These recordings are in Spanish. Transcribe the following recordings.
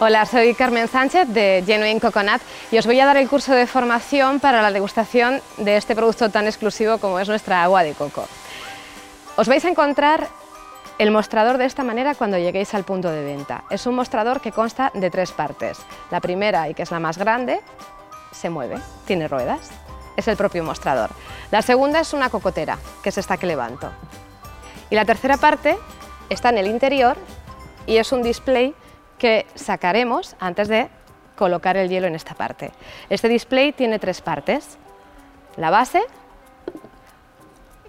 Hola, soy Carmen Sánchez de Genuine Coconut y os voy a dar el curso de formación para la degustación de este producto tan exclusivo como es nuestra agua de coco. Os vais a encontrar el mostrador de esta manera cuando lleguéis al punto de venta. Es un mostrador que consta de tres partes. La primera, y que es la más grande, se mueve, tiene ruedas, es el propio mostrador. La segunda es una cocotera, que es esta que levanto. Y la tercera parte está en el interior y es un display que sacaremos antes de colocar el hielo en esta parte. Este display tiene tres partes, la base,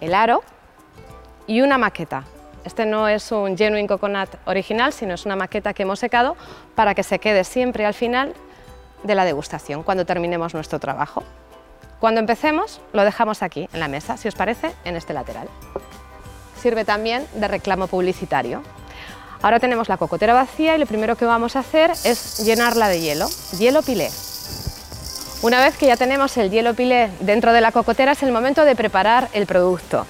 el aro y una maqueta. Este no es un Genuine Coconut original, sino es una maqueta que hemos secado para que se quede siempre al final de la degustación, cuando terminemos nuestro trabajo. Cuando empecemos, lo dejamos aquí, en la mesa, si os parece, en este lateral. Sirve también de reclamo publicitario. Ahora tenemos la cocotera vacía y lo primero que vamos a hacer es llenarla de hielo, hielo pilé. Una vez que ya tenemos el hielo pilé dentro de la cocotera es el momento de preparar el producto.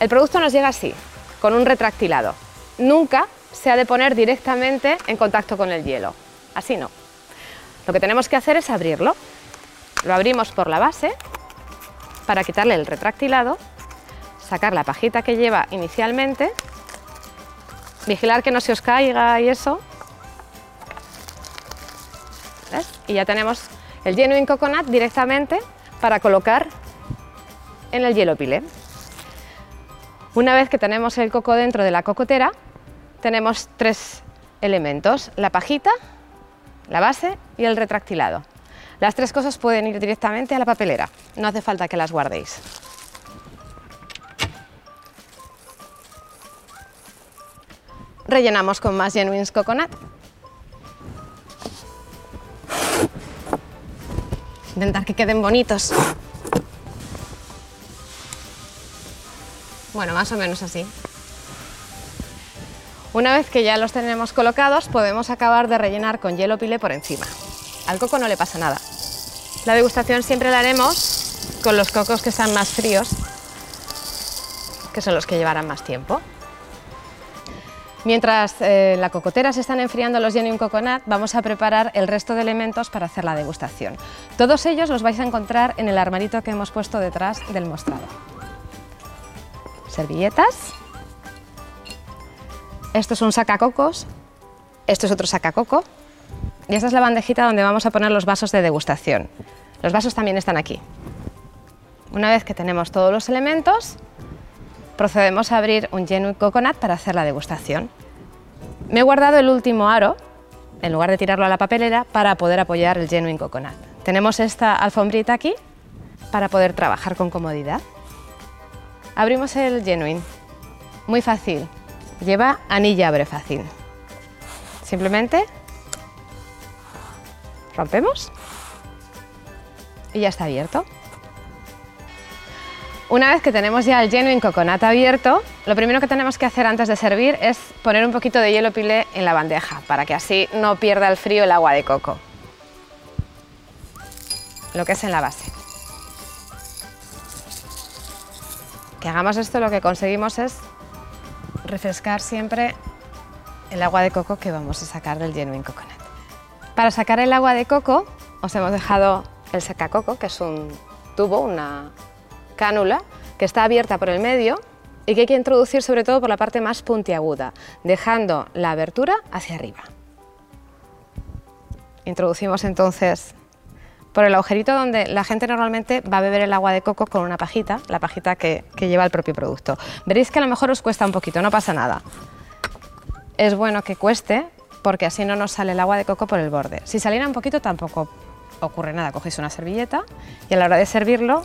El producto nos llega así, con un retractilado. Nunca se ha de poner directamente en contacto con el hielo, así no. Lo que tenemos que hacer es abrirlo. Lo abrimos por la base para quitarle el retractilado, sacar la pajita que lleva inicialmente Vigilar que no se os caiga y eso. Y ya tenemos el genuine coconut directamente para colocar en el hielo pilé. Una vez que tenemos el coco dentro de la cocotera, tenemos tres elementos, la pajita, la base y el retractilado. Las tres cosas pueden ir directamente a la papelera, no hace falta que las guardéis. Rellenamos con más Genuines Coconut. Intentar que queden bonitos. Bueno, más o menos así. Una vez que ya los tenemos colocados, podemos acabar de rellenar con hielo pile por encima. Al coco no le pasa nada. La degustación siempre la haremos con los cocos que están más fríos, que son los que llevarán más tiempo. Mientras eh, la cocotera se están enfriando los Genuine Coconut, vamos a preparar el resto de elementos para hacer la degustación. Todos ellos los vais a encontrar en el armarito que hemos puesto detrás del mostrador. Servilletas. Esto es un sacacocos. Esto es otro sacacoco. Y esta es la bandejita donde vamos a poner los vasos de degustación. Los vasos también están aquí. Una vez que tenemos todos los elementos, procedemos a abrir un Genuine Coconut para hacer la degustación. Me he guardado el último aro, en lugar de tirarlo a la papelera, para poder apoyar el Genuine Coconut. Tenemos esta alfombrita aquí para poder trabajar con comodidad. Abrimos el Genuine. Muy fácil. Lleva anilla abre fácil. Simplemente rompemos y ya está abierto. Una vez que tenemos ya el genuine coconut abierto, lo primero que tenemos que hacer antes de servir es poner un poquito de hielo pilé en la bandeja para que así no pierda el frío el agua de coco. Lo que es en la base. Que hagamos esto lo que conseguimos es refrescar siempre el agua de coco que vamos a sacar del genuine coconut. Para sacar el agua de coco os hemos dejado el secacoco, que es un tubo, una cánula que está abierta por el medio y que hay que introducir sobre todo por la parte más puntiaguda, dejando la abertura hacia arriba. Introducimos entonces por el agujerito donde la gente normalmente va a beber el agua de coco con una pajita, la pajita que, que lleva el propio producto. Veréis que a lo mejor os cuesta un poquito, no pasa nada. Es bueno que cueste porque así no nos sale el agua de coco por el borde. Si saliera un poquito tampoco ocurre nada, cogéis una servilleta y a la hora de servirlo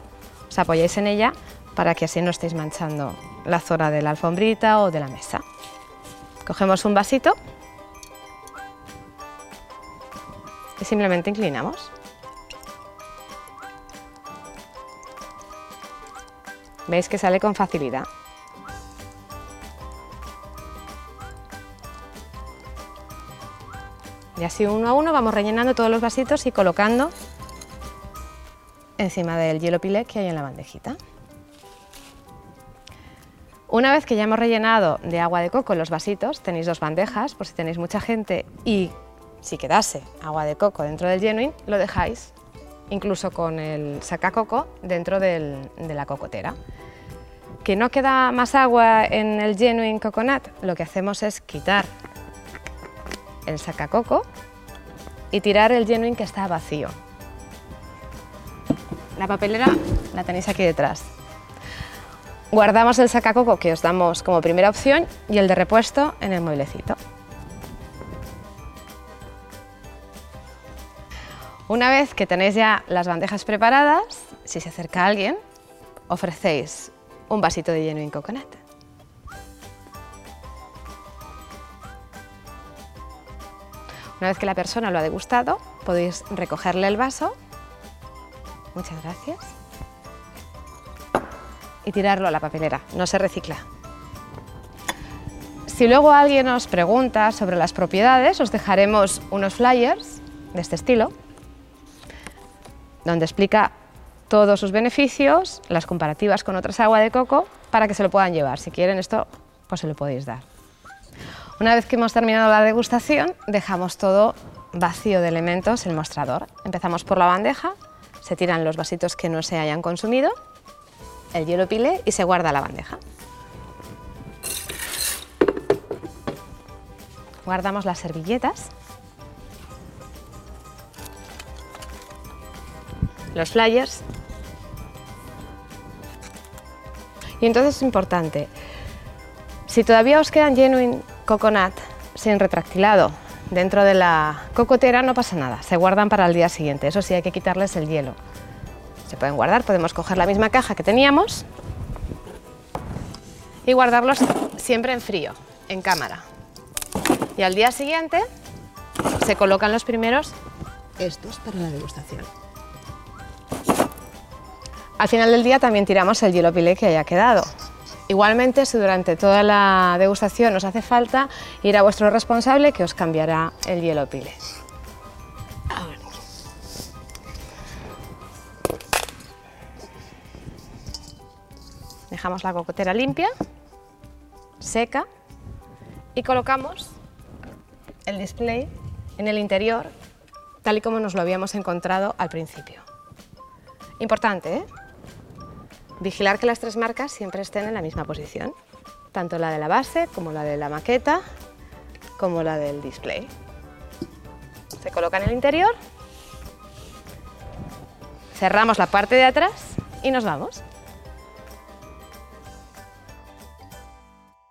os apoyáis en ella para que así no estéis manchando la zona de la alfombrita o de la mesa. Cogemos un vasito y simplemente inclinamos. Veis que sale con facilidad. Y así uno a uno vamos rellenando todos los vasitos y colocando encima del hielo pilé que hay en la bandejita. Una vez que ya hemos rellenado de agua de coco los vasitos, tenéis dos bandejas por si tenéis mucha gente y si quedase agua de coco dentro del genuine, lo dejáis incluso con el sacacoco dentro de la cocotera. ¿Que no queda más agua en el genuine coconut? Lo que hacemos es quitar el sacacoco y tirar el genuine que está vacío. La papelera la tenéis aquí detrás. Guardamos el sacacoco que os damos como primera opción y el de repuesto en el mueblecito. Una vez que tenéis ya las bandejas preparadas, si se acerca alguien, ofrecéis un vasito de genuine coconut. Una vez que la persona lo ha degustado, podéis recogerle el vaso. Muchas gracias. Y tirarlo a la papelera, no se recicla. Si luego alguien os pregunta sobre las propiedades, os dejaremos unos flyers de este estilo donde explica todos sus beneficios, las comparativas con otras agua de coco, para que se lo puedan llevar. Si quieren esto, pues se lo podéis dar. Una vez que hemos terminado la degustación, dejamos todo vacío de elementos el mostrador. Empezamos por la bandeja, se tiran los vasitos que no se hayan consumido, el hielo pile y se guarda la bandeja. Guardamos las servilletas los flyers. Y entonces es importante, si todavía os quedan genuine coconut sin retractilado dentro de la cocotera no pasa nada, se guardan para el día siguiente, eso sí hay que quitarles el hielo. Se pueden guardar, podemos coger la misma caja que teníamos y guardarlos siempre en frío, en cámara. Y al día siguiente se colocan los primeros estos para la degustación. Al final del día también tiramos el hielo pilé que haya quedado. Igualmente, si durante toda la degustación os hace falta, ir a vuestro responsable que os cambiará el hielo pilé. Dejamos la cocotera limpia, seca y colocamos el display en el interior tal y como nos lo habíamos encontrado al principio. Importante, ¿eh? Vigilar que las tres marcas siempre estén en la misma posición, tanto la de la base como la de la maqueta, como la del display. Se coloca en el interior, cerramos la parte de atrás y nos vamos.